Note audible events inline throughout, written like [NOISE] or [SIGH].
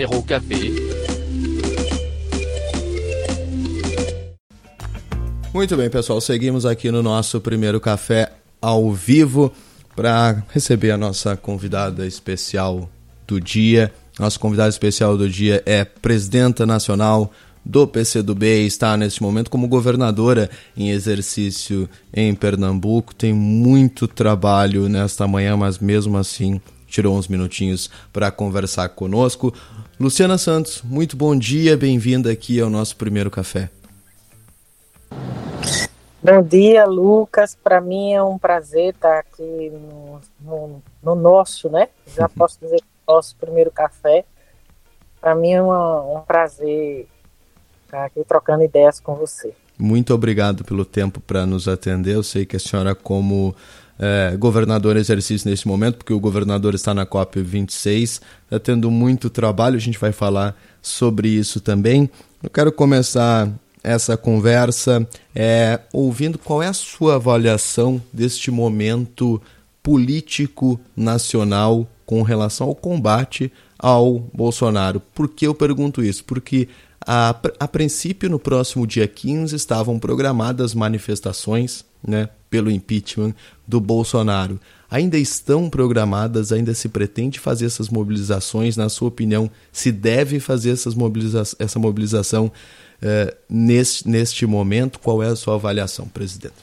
numéro café. Muito bem, pessoal, seguimos aqui no nosso primeiro café ao vivo para receber a nossa convidada especial do dia. Nossa convidada especial do dia é presidenta nacional do PCdoB e está neste momento como governadora em exercício em Pernambuco. Tem muito trabalho nesta manhã, mas mesmo assim tirou uns minutinhos para conversar conosco. Luciana Santos, muito bom dia, bem-vinda aqui ao nosso primeiro café. Bom dia, Lucas. Para mim é um prazer estar aqui no, no, no nosso, né? Já posso dizer nosso primeiro café. Para mim é uma, um prazer estar aqui trocando ideias com você. Muito obrigado pelo tempo para nos atender. Eu sei que a senhora, como é, governador em exercício nesse momento, porque o governador está na COP26, está tendo muito trabalho. A gente vai falar sobre isso também. Eu quero começar essa conversa é, ouvindo qual é a sua avaliação deste momento político nacional com relação ao combate ao Bolsonaro. Por que eu pergunto isso? Porque a, a princípio, no próximo dia 15, estavam programadas manifestações né, pelo impeachment do Bolsonaro. Ainda estão programadas, ainda se pretende fazer essas mobilizações. Na sua opinião, se deve fazer essas mobiliza essa mobilização uh, neste, neste momento? Qual é a sua avaliação, presidente?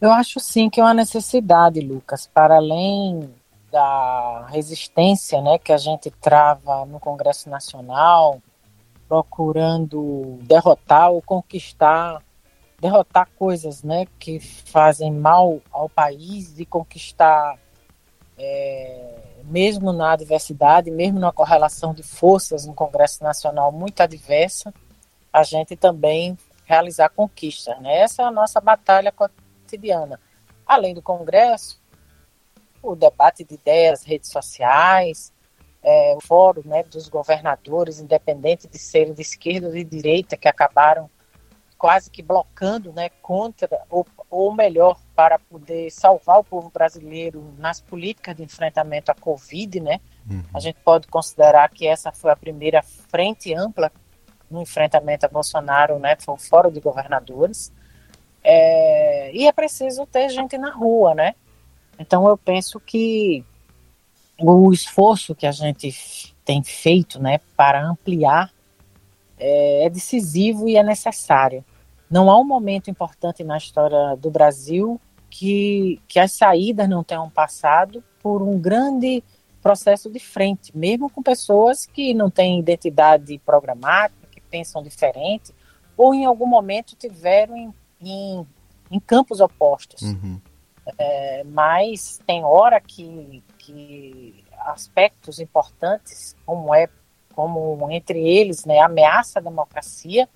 Eu acho sim que é uma necessidade, Lucas, para além da resistência né, que a gente trava no Congresso Nacional, procurando derrotar ou conquistar, derrotar coisas né, que fazem mal ao país e conquistar é, mesmo na adversidade, mesmo na correlação de forças no Congresso Nacional muito adversa, a gente também realizar conquistas. Né? Essa é a nossa batalha cotidiana. Além do Congresso, o debate de ideias, redes sociais, é, o fórum né, dos governadores, independente de serem de esquerda ou de direita, que acabaram quase que blocando né, contra, ou, ou melhor, para poder salvar o povo brasileiro nas políticas de enfrentamento à Covid, né? Uhum. A gente pode considerar que essa foi a primeira frente ampla no enfrentamento a Bolsonaro, né? Foi o Fórum de Governadores. É, e é preciso ter gente na rua, né? Então eu penso que o esforço que a gente tem feito, né, para ampliar é, é decisivo e é necessário. Não há um momento importante na história do Brasil que, que as saídas não tenham passado por um grande processo de frente, mesmo com pessoas que não têm identidade programática, que pensam diferente, ou em algum momento tiveram em, em, em campos opostos. Uhum. É, mas tem hora que, que aspectos importantes, como é como entre eles né, a ameaça à democracia,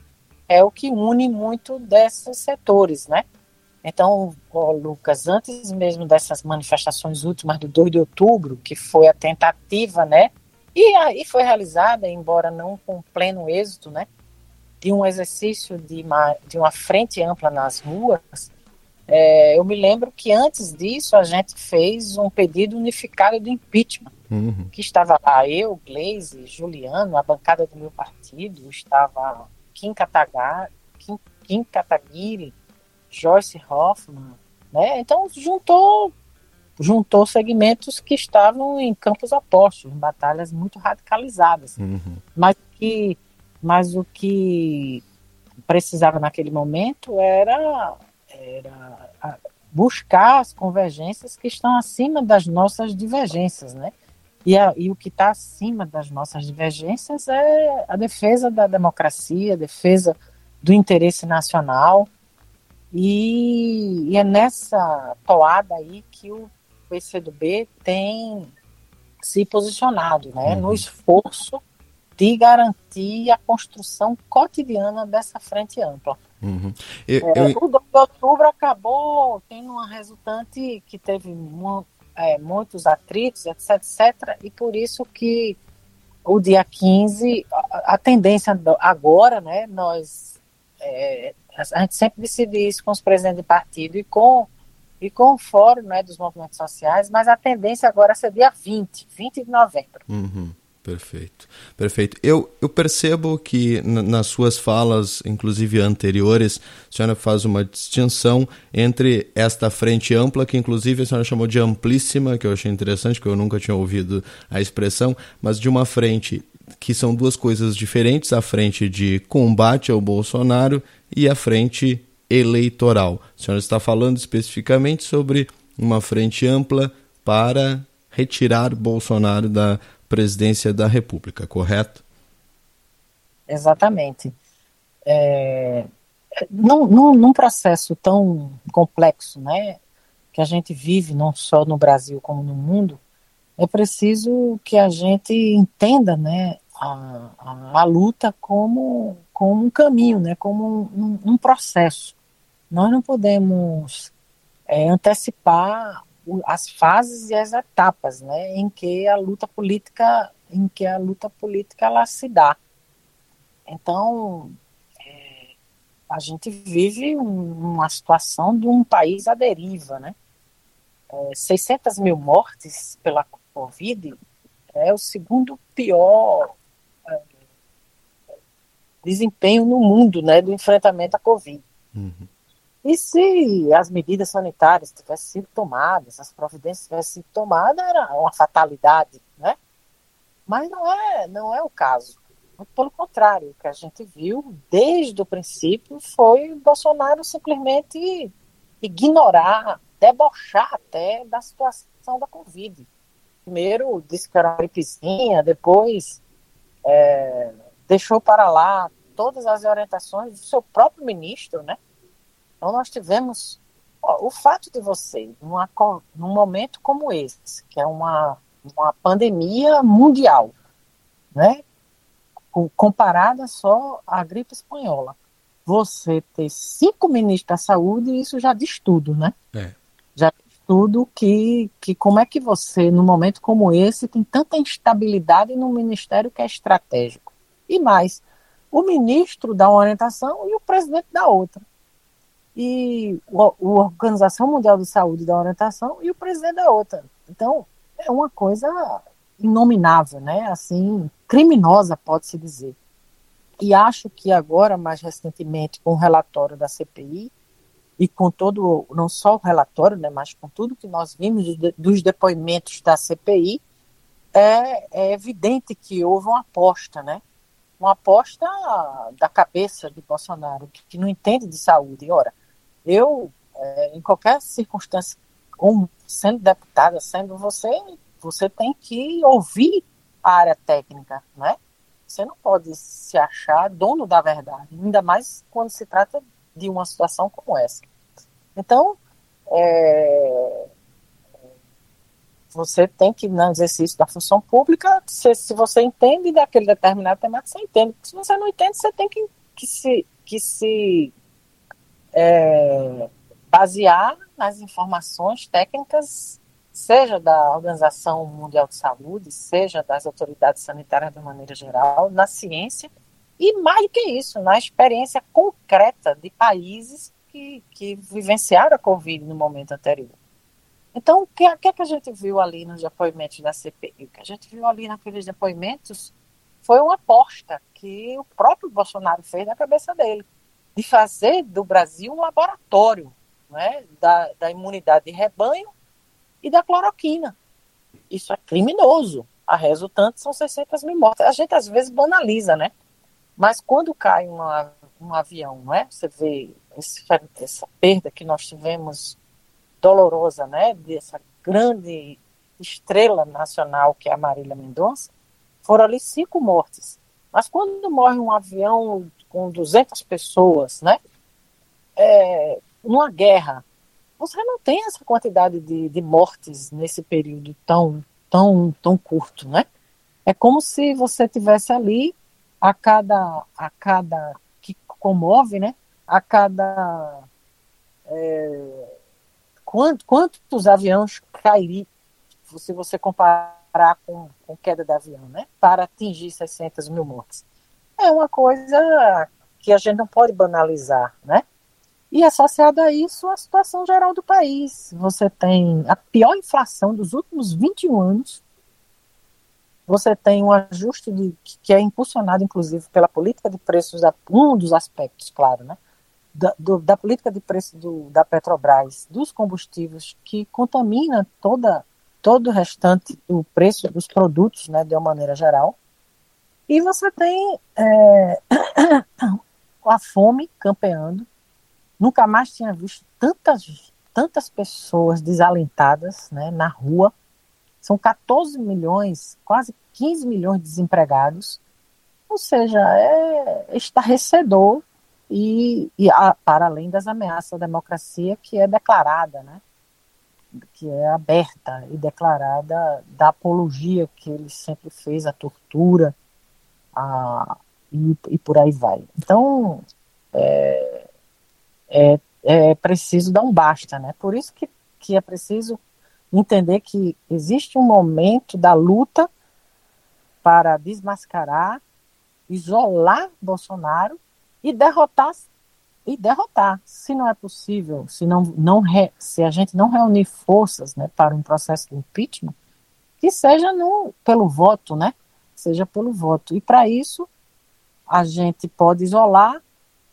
é o que une muito desses setores, né? Então, Lucas, antes mesmo dessas manifestações últimas do 2 de outubro, que foi a tentativa, né? E aí foi realizada, embora não com pleno êxito, né? De um exercício de uma, de uma frente ampla nas ruas, é, eu me lembro que antes disso a gente fez um pedido unificado de impeachment, uhum. que estava lá eu, Gleise, Juliano, a bancada do meu partido, estava Kim, Kataga, Kim, Kim Kataguiri, Joyce Hoffman, né? Então juntou juntou segmentos que estavam em campos opostos, em batalhas muito radicalizadas. Uhum. Mas que mas o que precisava naquele momento era era buscar as convergências que estão acima das nossas divergências, né? E, a, e o que está acima das nossas divergências é a defesa da democracia, a defesa do interesse nacional. E, e é nessa toada aí que o PCdoB tem se posicionado, né? Uhum. No esforço de garantir a construção cotidiana dessa frente ampla. Uhum. Eu, é, eu... O 2 de outubro acabou tendo uma resultante que teve é, muitos atritos, etc, etc, e por isso que o dia 15, a, a tendência agora, né, nós, é, a gente sempre decide isso com os presidentes de partido e com e com o fórum né, dos movimentos sociais, mas a tendência agora é ser dia 20, 20 de novembro. Uhum. Perfeito, perfeito. Eu, eu percebo que nas suas falas, inclusive anteriores, a senhora faz uma distinção entre esta frente ampla, que inclusive a senhora chamou de amplíssima, que eu achei interessante, que eu nunca tinha ouvido a expressão, mas de uma frente que são duas coisas diferentes, a frente de combate ao Bolsonaro e a frente eleitoral. A senhora está falando especificamente sobre uma frente ampla para retirar Bolsonaro da presidência da República, correto? Exatamente. É, num, num, processo tão complexo, né, que a gente vive não só no Brasil como no mundo, é preciso que a gente entenda, né, a, a, a luta como, como um caminho, né, como um, um processo. Nós não podemos é, antecipar as fases e as etapas, né, em que a luta política, em que a luta política ela se dá. Então, é, a gente vive um, uma situação de um país à deriva, né? É, 600 mil mortes pela Covid é o segundo pior é, desempenho no mundo, né, do enfrentamento à Covid. Uhum. E se as medidas sanitárias tivessem sido tomadas, as providências tivessem sido tomadas, era uma fatalidade, né? Mas não é, não é o caso. Muito pelo contrário, o que a gente viu desde o princípio foi Bolsonaro simplesmente ignorar, debochar até da situação da Covid. Primeiro disse que era uma gripezinha, depois é, deixou para lá todas as orientações do seu próprio ministro, né? Então, nós tivemos ó, o fato de você, numa, num momento como esse, que é uma, uma pandemia mundial, né? comparada só à gripe espanhola, você ter cinco ministros da saúde, isso já diz tudo, né? É. Já diz tudo que, que como é que você, num momento como esse, tem tanta instabilidade no ministério que é estratégico. E mais, o ministro dá uma orientação e o presidente dá outra e a Organização Mundial de Saúde da orientação e o presidente da outra. Então, é uma coisa inominável, né? Assim, criminosa, pode-se dizer. E acho que agora, mais recentemente, com o relatório da CPI, e com todo, não só o relatório, né, mas com tudo que nós vimos dos depoimentos da CPI, é, é, evidente que houve uma aposta, né? Uma aposta da cabeça de Bolsonaro, que, que não entende de saúde. Ora, eu, é, em qualquer circunstância, como sendo deputada, sendo você, você tem que ouvir a área técnica, né? Você não pode se achar dono da verdade, ainda mais quando se trata de uma situação como essa. Então, é, você tem que, no exercício da função pública, se, se você entende daquele determinado tema, você entende. Se você não entende, você tem que, que, se, que se é, basear nas informações técnicas, seja da Organização Mundial de Saúde, seja das autoridades sanitárias de maneira geral, na ciência, e mais do que isso, na experiência concreta de países que, que vivenciaram a Covid no momento anterior. Então, o que, que, é que a gente viu ali nos depoimentos da CPI? O que a gente viu ali naqueles depoimentos foi uma aposta que o próprio Bolsonaro fez na cabeça dele de fazer do Brasil um laboratório né, da, da imunidade de rebanho e da cloroquina. Isso é criminoso. A resultante são 600 mil mortes. A gente às vezes banaliza, né? Mas quando cai uma, um avião, né? Você vê esse, essa perda que nós tivemos dolorosa, né? Dessa grande estrela nacional que é a Marília Mendonça, foram ali cinco mortes. Mas quando morre um avião com 200 pessoas, né? É, numa guerra, você não tem essa quantidade de, de mortes nesse período tão, tão, tão curto, né? É como se você tivesse ali a cada, a cada que comove, né? A cada é, quant, quantos aviões cairiam, se você comparar com, com queda de avião, né? Para atingir 600 mil mortes é uma coisa que a gente não pode banalizar, né? E associado a isso, a situação geral do país. Você tem a pior inflação dos últimos 21 anos. Você tem um ajuste de, que é impulsionado, inclusive, pela política de preços, um dos aspectos, claro, né? Da, do, da política de preço do, da Petrobras, dos combustíveis, que contamina toda, todo o restante do preço dos produtos, né, de uma maneira geral. E você tem é, [COUGHS] a fome campeando. Nunca mais tinha visto tantas, tantas pessoas desalentadas né, na rua. São 14 milhões, quase 15 milhões de desempregados. Ou seja, é estarrecedor e, e a, para além das ameaças à democracia que é declarada, né? que é aberta e declarada da apologia que ele sempre fez à tortura, a, e, e por aí vai. Então, é, é, é preciso dar um basta, né? Por isso que, que é preciso entender que existe um momento da luta para desmascarar, isolar Bolsonaro e derrotar e derrotar. Se não é possível, se não, não re, se a gente não reunir forças, né, para um processo de impeachment, que seja no, pelo voto, né? Seja pelo voto. E para isso, a gente pode isolar,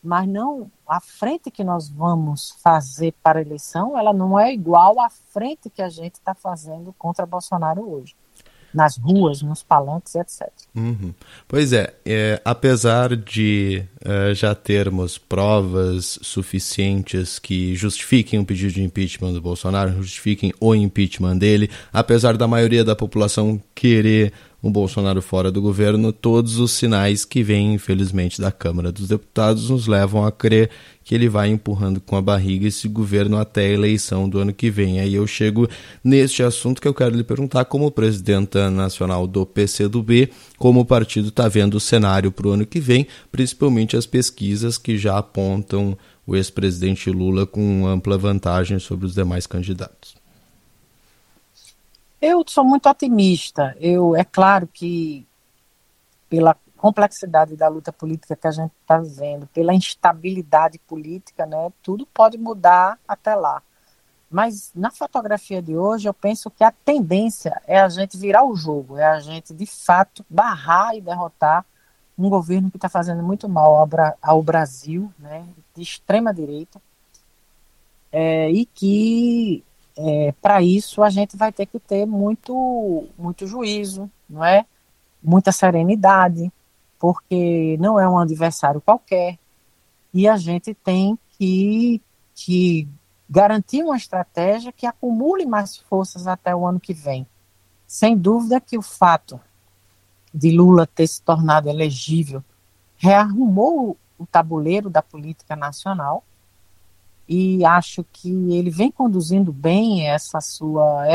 mas não a frente que nós vamos fazer para a eleição, ela não é igual à frente que a gente está fazendo contra Bolsonaro hoje nas ruas, nos palanques, etc. Uhum. Pois é, é, apesar de é, já termos provas suficientes que justifiquem o pedido de impeachment do Bolsonaro, justifiquem o impeachment dele, apesar da maioria da população querer o Bolsonaro fora do governo, todos os sinais que vêm, infelizmente, da Câmara dos Deputados nos levam a crer que ele vai empurrando com a barriga esse governo até a eleição do ano que vem. Aí eu chego neste assunto que eu quero lhe perguntar, como presidenta nacional do PCdoB, como o partido está vendo o cenário para o ano que vem, principalmente as pesquisas que já apontam o ex-presidente Lula com ampla vantagem sobre os demais candidatos. Eu sou muito otimista. Eu, é claro que pela complexidade da luta política que a gente está vendo, pela instabilidade política, né, tudo pode mudar até lá. Mas na fotografia de hoje, eu penso que a tendência é a gente virar o jogo, é a gente de fato barrar e derrotar um governo que está fazendo muito mal ao, Brasil, né, de extrema direita, é, e que é, para isso a gente vai ter que ter muito, muito juízo, não é? Muita serenidade, porque não é um adversário qualquer e a gente tem que, que garantir uma estratégia que acumule mais forças até o ano que vem. Sem dúvida que o fato de Lula ter se tornado elegível rearrumou o tabuleiro da política nacional e acho que ele vem conduzindo bem essa sua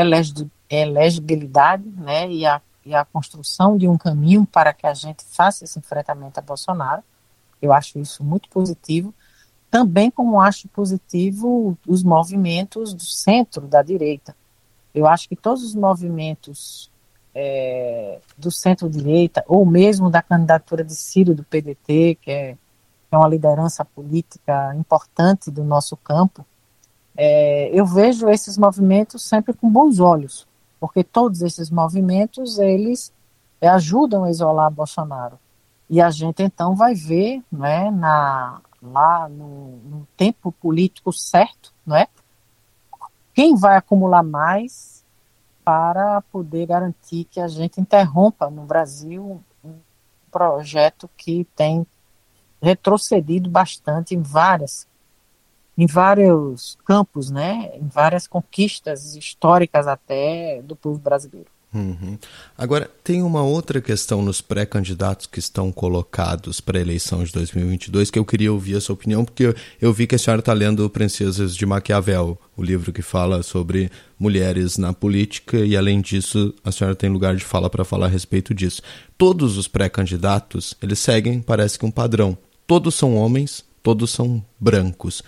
elegibilidade, né, e a, e a construção de um caminho para que a gente faça esse enfrentamento a Bolsonaro. Eu acho isso muito positivo. Também como acho positivo os movimentos do centro da direita. Eu acho que todos os movimentos é, do centro-direita, ou mesmo da candidatura de Ciro do PDT, que é é uma liderança política importante do nosso campo, é, eu vejo esses movimentos sempre com bons olhos, porque todos esses movimentos eles é, ajudam a isolar Bolsonaro. E a gente então vai ver, né, na, lá no, no tempo político certo, não é? Quem vai acumular mais para poder garantir que a gente interrompa no Brasil um projeto que tem retrocedido bastante em várias em vários campos, né, em várias conquistas históricas até do povo brasileiro. Uhum. Agora, tem uma outra questão nos pré-candidatos que estão colocados para a eleição de 2022 que eu queria ouvir a sua opinião, porque eu, eu vi que a senhora está lendo Princesas de Maquiavel, o livro que fala sobre mulheres na política, e além disso, a senhora tem lugar de fala para falar a respeito disso. Todos os pré-candidatos, eles seguem, parece que um padrão todos são homens, todos são brancos.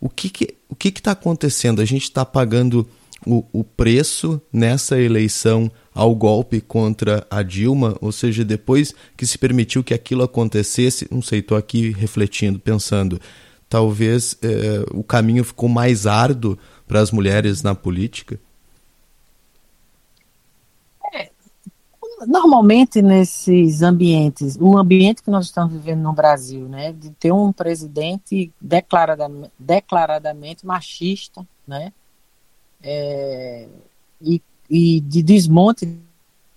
O que que o que está acontecendo? A gente está pagando o, o preço nessa eleição ao golpe contra a Dilma, ou seja, depois que se permitiu que aquilo acontecesse, não sei, estou aqui refletindo, pensando, talvez é, o caminho ficou mais árduo para as mulheres na política? Normalmente nesses ambientes, o ambiente que nós estamos vivendo no Brasil, né, de ter um presidente declaradamente, declaradamente machista, né, é, e, e de desmonte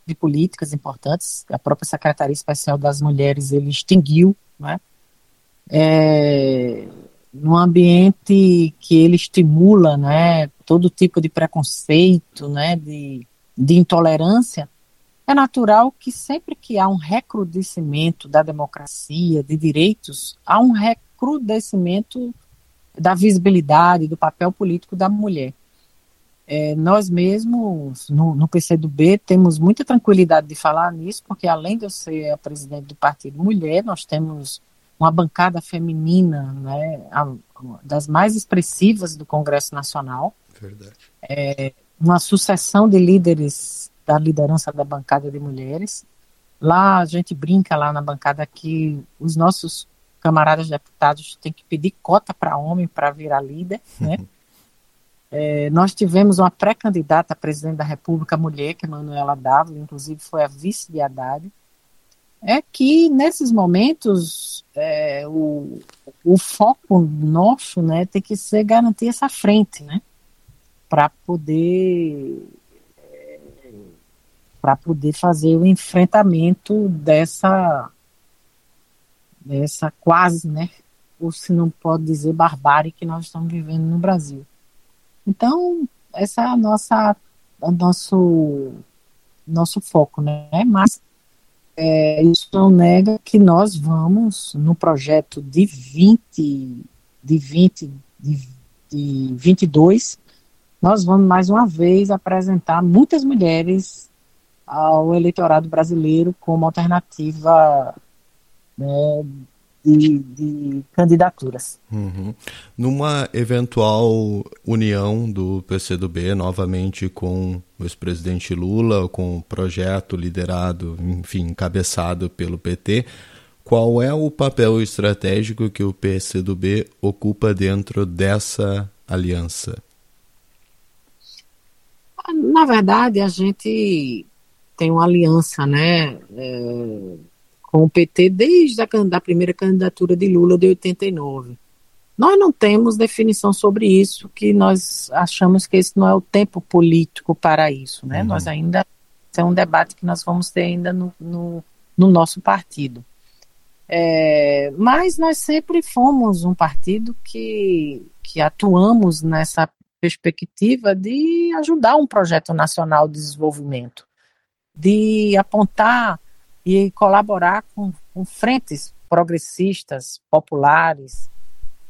de políticas importantes, a própria Secretaria Especial das Mulheres ele extinguiu, né, é, num ambiente que ele estimula, né, todo tipo de preconceito, né, de, de intolerância, é natural que sempre que há um recrudescimento da democracia, de direitos, há um recrudescimento da visibilidade, do papel político da mulher. É, nós mesmos, no, no PCdoB, temos muita tranquilidade de falar nisso, porque além de eu ser a presidente do Partido Mulher, nós temos uma bancada feminina, né, a, das mais expressivas do Congresso Nacional. Verdade. É, uma sucessão de líderes da liderança da bancada de mulheres. Lá a gente brinca lá na bancada que os nossos camaradas deputados têm que pedir cota para homem para virar líder, né? [LAUGHS] É, nós tivemos uma pré-candidata a presidente da República mulher, que é Manuela Dávila, inclusive foi a vice de Haddad é que nesses momentos é, o, o foco nosso né, tem que ser garantir essa frente, né? Para poder para poder fazer o enfrentamento dessa dessa quase, né? Ou se não pode dizer barbárie que nós estamos vivendo no Brasil. Então, essa é a nossa o nosso nosso foco, né? Mas é, isso não nega que nós vamos, no projeto de 20, de 20, de, de 22, nós vamos mais uma vez apresentar muitas mulheres ao eleitorado brasileiro como alternativa né, de, de candidaturas. Uhum. Numa eventual união do PCdoB novamente com o ex-presidente Lula, com o projeto liderado, enfim, encabeçado pelo PT, qual é o papel estratégico que o PCdoB ocupa dentro dessa aliança? Na verdade, a gente tem uma aliança, né? É com o PT desde a da primeira candidatura de Lula de 89. Nós não temos definição sobre isso, que nós achamos que esse não é o tempo político para isso, né? Uhum. Nós ainda é um debate que nós vamos ter ainda no, no, no nosso partido. É, mas nós sempre fomos um partido que, que atuamos nessa perspectiva de ajudar um projeto nacional de desenvolvimento, de apontar e colaborar com, com frentes progressistas, populares,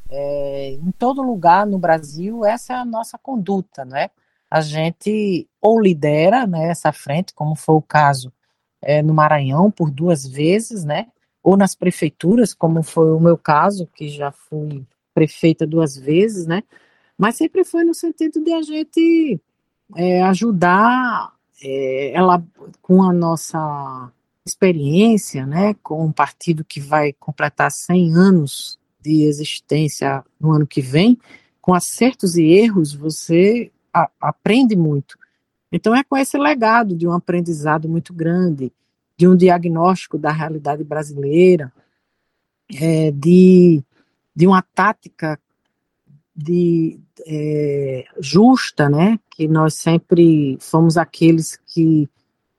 é, em todo lugar no Brasil, essa é a nossa conduta, né? A gente ou lidera né, essa frente, como foi o caso é, no Maranhão por duas vezes, né? Ou nas prefeituras, como foi o meu caso, que já fui prefeita duas vezes, né? Mas sempre foi no sentido de a gente é, ajudar é, ela com a nossa experiência, né, com um partido que vai completar 100 anos de existência no ano que vem, com acertos e erros, você a, aprende muito. Então é com esse legado de um aprendizado muito grande, de um diagnóstico da realidade brasileira, é, de, de uma tática de é, justa, né, que nós sempre fomos aqueles que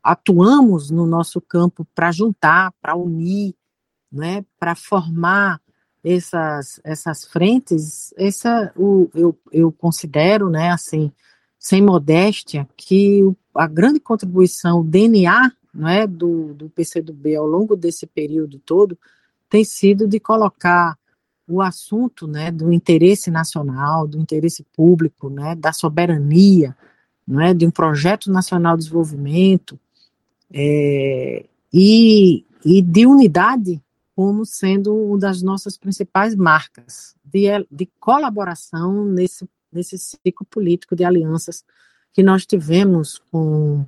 atuamos no nosso campo para juntar, para unir, né, para formar essas, essas frentes, essa o, eu, eu considero, né, assim, sem modéstia, que a grande contribuição, o DNA né, do, do PCdoB ao longo desse período todo tem sido de colocar o assunto né, do interesse nacional, do interesse público, né, da soberania, né, de um projeto nacional de desenvolvimento, é, e, e de unidade como sendo uma das nossas principais marcas de, de colaboração nesse, nesse ciclo político de alianças que nós tivemos com,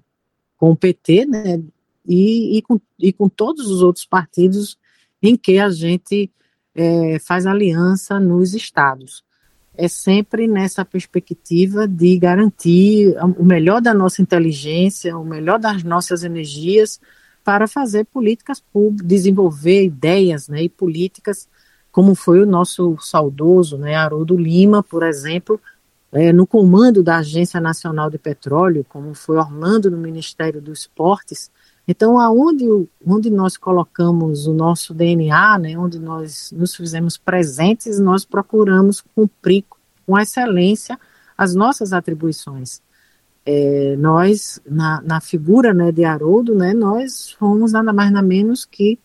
com o PT, né, e, e, com, e com todos os outros partidos em que a gente é, faz aliança nos estados. É sempre nessa perspectiva de garantir o melhor da nossa inteligência, o melhor das nossas energias para fazer políticas públicas, desenvolver ideias né, e políticas, como foi o nosso saudoso né, Haroldo Lima, por exemplo, é, no comando da Agência Nacional de Petróleo, como foi Orlando no Ministério dos Esportes, então, aonde onde nós colocamos o nosso DNA, né, onde nós nos fizemos presentes, nós procuramos cumprir com excelência as nossas atribuições. É, nós, na, na, figura né, de Haroldo, né, nós fomos nada mais nada menos que,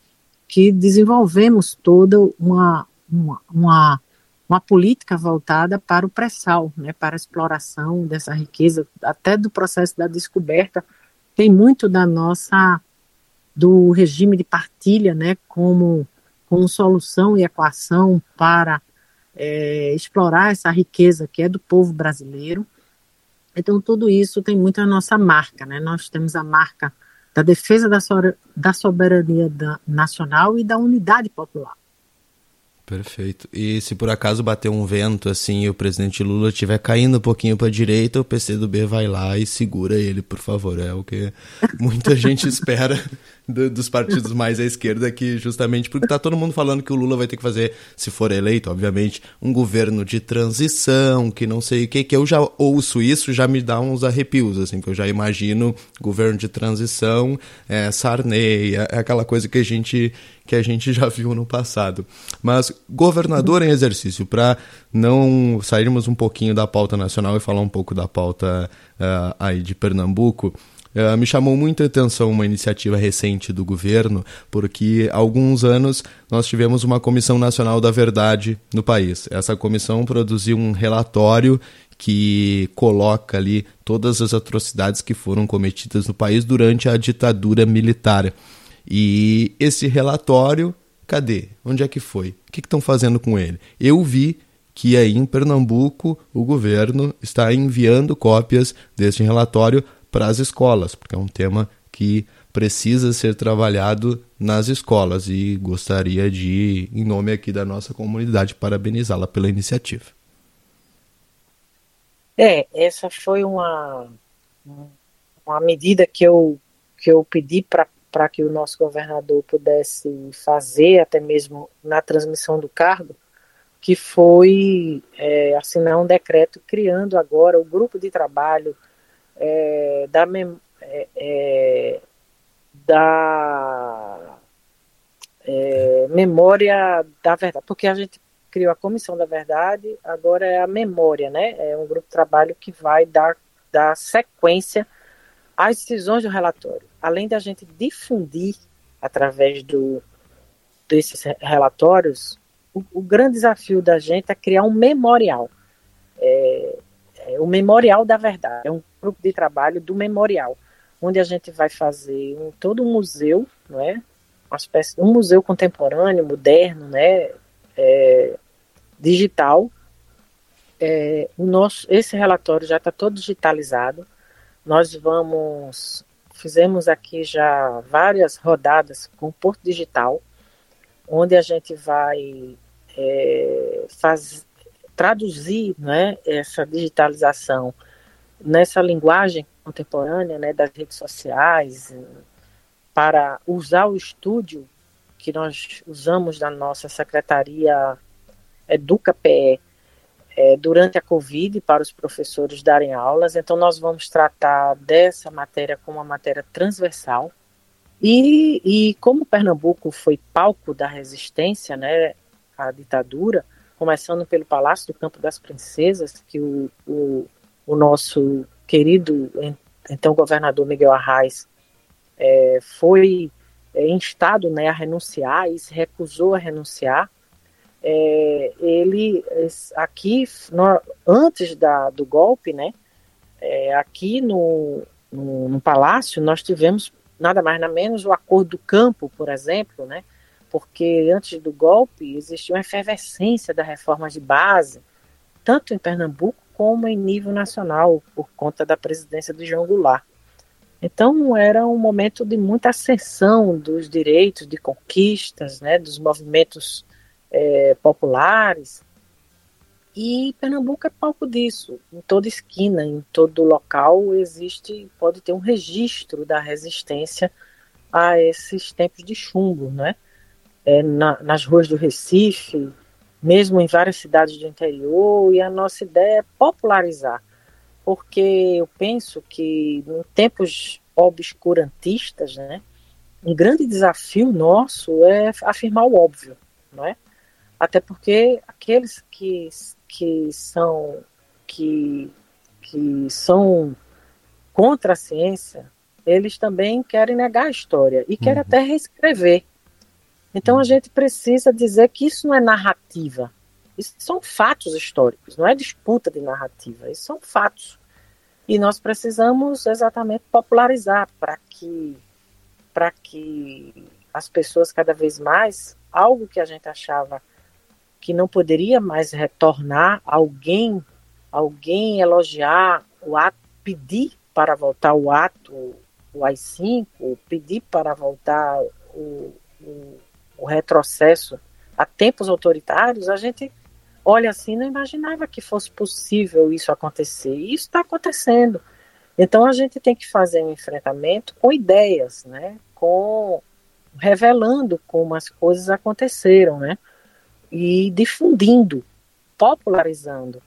que desenvolvemos toda uma, uma, uma, uma política voltada para o pré-sal, né, para a exploração dessa riqueza, até do processo da descoberta tem muito da nossa do regime de partilha, né, como como solução e equação para é, explorar essa riqueza que é do povo brasileiro. Então tudo isso tem muito a nossa marca, né? Nós temos a marca da defesa da, so da soberania da, nacional e da unidade popular. Perfeito. E se por acaso bater um vento assim e o presidente Lula estiver caindo um pouquinho para a direita, o PCdoB vai lá e segura ele, por favor. É o que [LAUGHS] muita gente espera do, dos partidos mais à esquerda, que justamente porque tá todo mundo falando que o Lula vai ter que fazer, se for eleito, obviamente, um governo de transição, que não sei o que, que eu já ouço isso, já me dá uns arrepios, assim, que eu já imagino governo de transição, é, Sarney, é, é aquela coisa que a gente que a gente já viu no passado. Mas governador em exercício, para não sairmos um pouquinho da pauta nacional e falar um pouco da pauta uh, aí de Pernambuco, Uh, me chamou muita atenção uma iniciativa recente do governo, porque há alguns anos nós tivemos uma Comissão Nacional da Verdade no país. Essa comissão produziu um relatório que coloca ali todas as atrocidades que foram cometidas no país durante a ditadura militar. E esse relatório, cadê? Onde é que foi? O que estão fazendo com ele? Eu vi que aí em Pernambuco o governo está enviando cópias desse relatório para as escolas, porque é um tema que precisa ser trabalhado nas escolas e gostaria de, em nome aqui da nossa comunidade, parabenizá-la pela iniciativa. É, essa foi uma, uma medida que eu, que eu pedi para para que o nosso governador pudesse fazer, até mesmo na transmissão do cargo, que foi é, assinar um decreto criando agora o grupo de trabalho é, da, é, é, da é, memória da verdade, porque a gente criou a comissão da verdade, agora é a memória, né? É um grupo de trabalho que vai dar, dar sequência às decisões do relatório além da gente difundir através do, desses relatórios, o, o grande desafio da gente é criar um memorial. É, é, o Memorial da Verdade. É um grupo de trabalho do memorial, onde a gente vai fazer um, todo um museu, não é? Uma espécie, um museu contemporâneo, moderno, né? É, digital. É, o nosso, esse relatório já está todo digitalizado. Nós vamos Fizemos aqui já várias rodadas com o Porto Digital, onde a gente vai é, faz, traduzir né, essa digitalização nessa linguagem contemporânea né, das redes sociais, para usar o estúdio que nós usamos da nossa secretaria EducaPE é, durante a Covid para os professores darem aulas. Então, nós vamos tratar dessa matéria como uma matéria transversal. E, e como Pernambuco foi palco da resistência né, à ditadura, começando pelo Palácio do Campo das Princesas, que o, o, o nosso querido, então, governador Miguel Arraes é, foi é, instado né, a renunciar e se recusou a renunciar é, ele aqui no, antes da, do golpe, né? É, aqui no, no, no, palácio nós tivemos nada mais nada menos o acordo do campo, por exemplo, né? Porque antes do golpe existia uma efervescência da reforma de base, tanto em Pernambuco como em nível nacional, por conta da presidência de João Goulart. Então era um momento de muita ascensão dos direitos, de conquistas, né, dos movimentos é, populares. E Pernambuco é palco disso. Em toda esquina, em todo local existe, pode ter um registro da resistência a esses tempos de chumbo, né? É, na, nas ruas do Recife, mesmo em várias cidades do interior, e a nossa ideia é popularizar, porque eu penso que em tempos obscurantistas, né, um grande desafio nosso é afirmar o óbvio, não é? Até porque aqueles que, que são que, que são contra a ciência, eles também querem negar a história e querem uhum. até reescrever. Então a gente precisa dizer que isso não é narrativa. Isso são fatos históricos, não é disputa de narrativa, isso são fatos. E nós precisamos exatamente popularizar para que para que as pessoas cada vez mais algo que a gente achava que não poderia mais retornar alguém alguém elogiar o ato pedir para voltar o ato o AI-5 pedir para voltar o, o o retrocesso a tempos autoritários, a gente olha assim, não imaginava que fosse possível isso acontecer. E isso está acontecendo. Então a gente tem que fazer um enfrentamento com ideias, né? Com revelando como as coisas aconteceram, né? E difundindo, popularizando.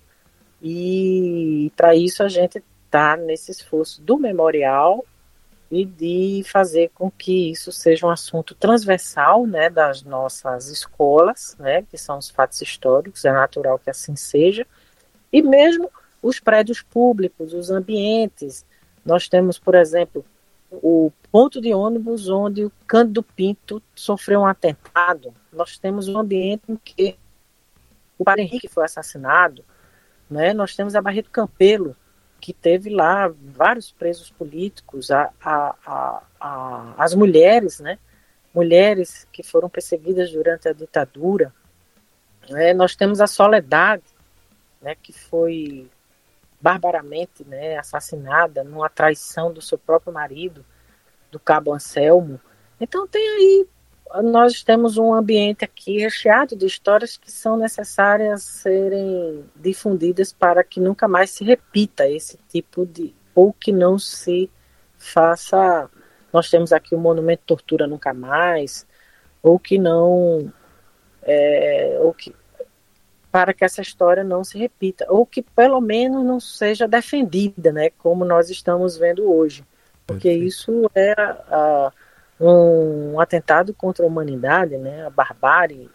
E para isso a gente está nesse esforço do memorial e de fazer com que isso seja um assunto transversal né, das nossas escolas, né, que são os fatos históricos, é natural que assim seja, e mesmo os prédios públicos, os ambientes. Nós temos, por exemplo, o ponto de ônibus onde o Cândido Pinto sofreu um atentado. Nós temos um ambiente em que o Padre Henrique foi assassinado. Né? Nós temos a Barreto Campelo, que teve lá vários presos políticos, a, a, a, as mulheres, né? Mulheres que foram perseguidas durante a ditadura. É, nós temos a Soledade, né? Que foi barbaramente né, assassinada numa traição do seu próprio marido, do cabo Anselmo. Então tem aí nós temos um ambiente aqui recheado de histórias que são necessárias serem difundidas para que nunca mais se repita esse tipo de ou que não se faça. Nós temos aqui o monumento tortura nunca mais, ou que não, é, ou que para que essa história não se repita, ou que pelo menos não seja defendida, né, como nós estamos vendo hoje, porque Perfeito. isso é a, um atentado contra a humanidade, né, a barbárie,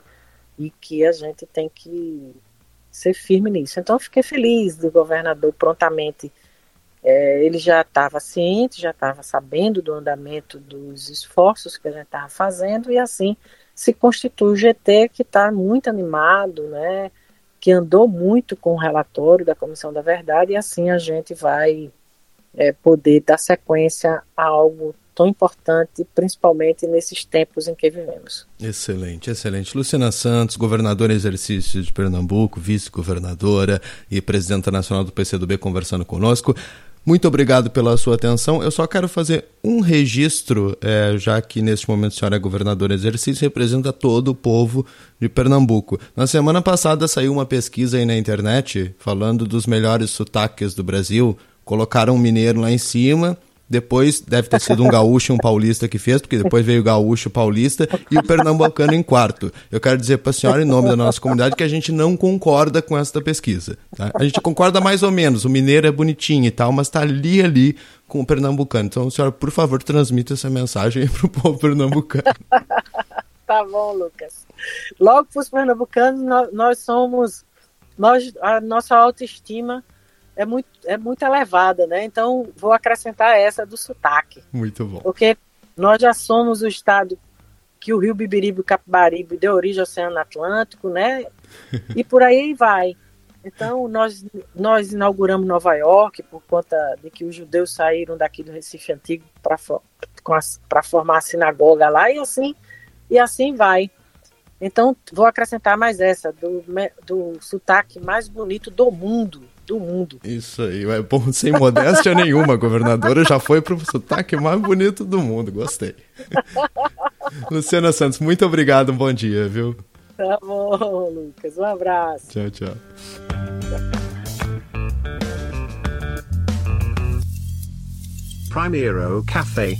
e que a gente tem que ser firme nisso. Então, eu fiquei feliz do governador prontamente. É, ele já estava ciente, já estava sabendo do andamento dos esforços que a gente estava fazendo, e assim se constitui o GT, que está muito animado, né, que andou muito com o relatório da Comissão da Verdade, e assim a gente vai é, poder dar sequência a algo tão importante, principalmente nesses tempos em que vivemos. Excelente, excelente. Luciana Santos, governadora em exercício de Pernambuco, vice-governadora e presidenta nacional do PCdoB, conversando conosco. Muito obrigado pela sua atenção. Eu só quero fazer um registro, é, já que neste momento a senhora é governadora exercício, representa todo o povo de Pernambuco. Na semana passada saiu uma pesquisa aí na internet falando dos melhores sotaques do Brasil. Colocaram um mineiro lá em cima depois deve ter sido um gaúcho e um paulista que fez, porque depois veio o gaúcho, paulista e o pernambucano em quarto. Eu quero dizer para a senhora, em nome da nossa comunidade, que a gente não concorda com esta pesquisa. Tá? A gente concorda mais ou menos. O mineiro é bonitinho e tal, mas está ali, ali com o pernambucano. Então, senhora, por favor, transmita essa mensagem para o povo pernambucano. tá bom, Lucas. Logo para os pernambucanos, nós, nós somos. Nós, a nossa autoestima é muito, é muito elevada, né? Então vou acrescentar essa do sotaque. Muito bom. Porque nós já somos o estado que o Rio Bibiribe e Capibaribe deu origem ao Oceano Atlântico, né? E por aí vai. Então nós nós inauguramos Nova York por conta de que os judeus saíram daqui do Recife Antigo para formar a sinagoga lá e assim e assim vai. Então vou acrescentar mais essa do, do sotaque mais bonito do mundo do mundo. Isso aí, é bom, sem modéstia nenhuma, a governadora já foi pro sotaque mais bonito do mundo, gostei. [LAUGHS] Luciana Santos, muito obrigado, um bom dia, viu? Tá bom, Lucas. Um abraço. Tchau, tchau. Primeiro Café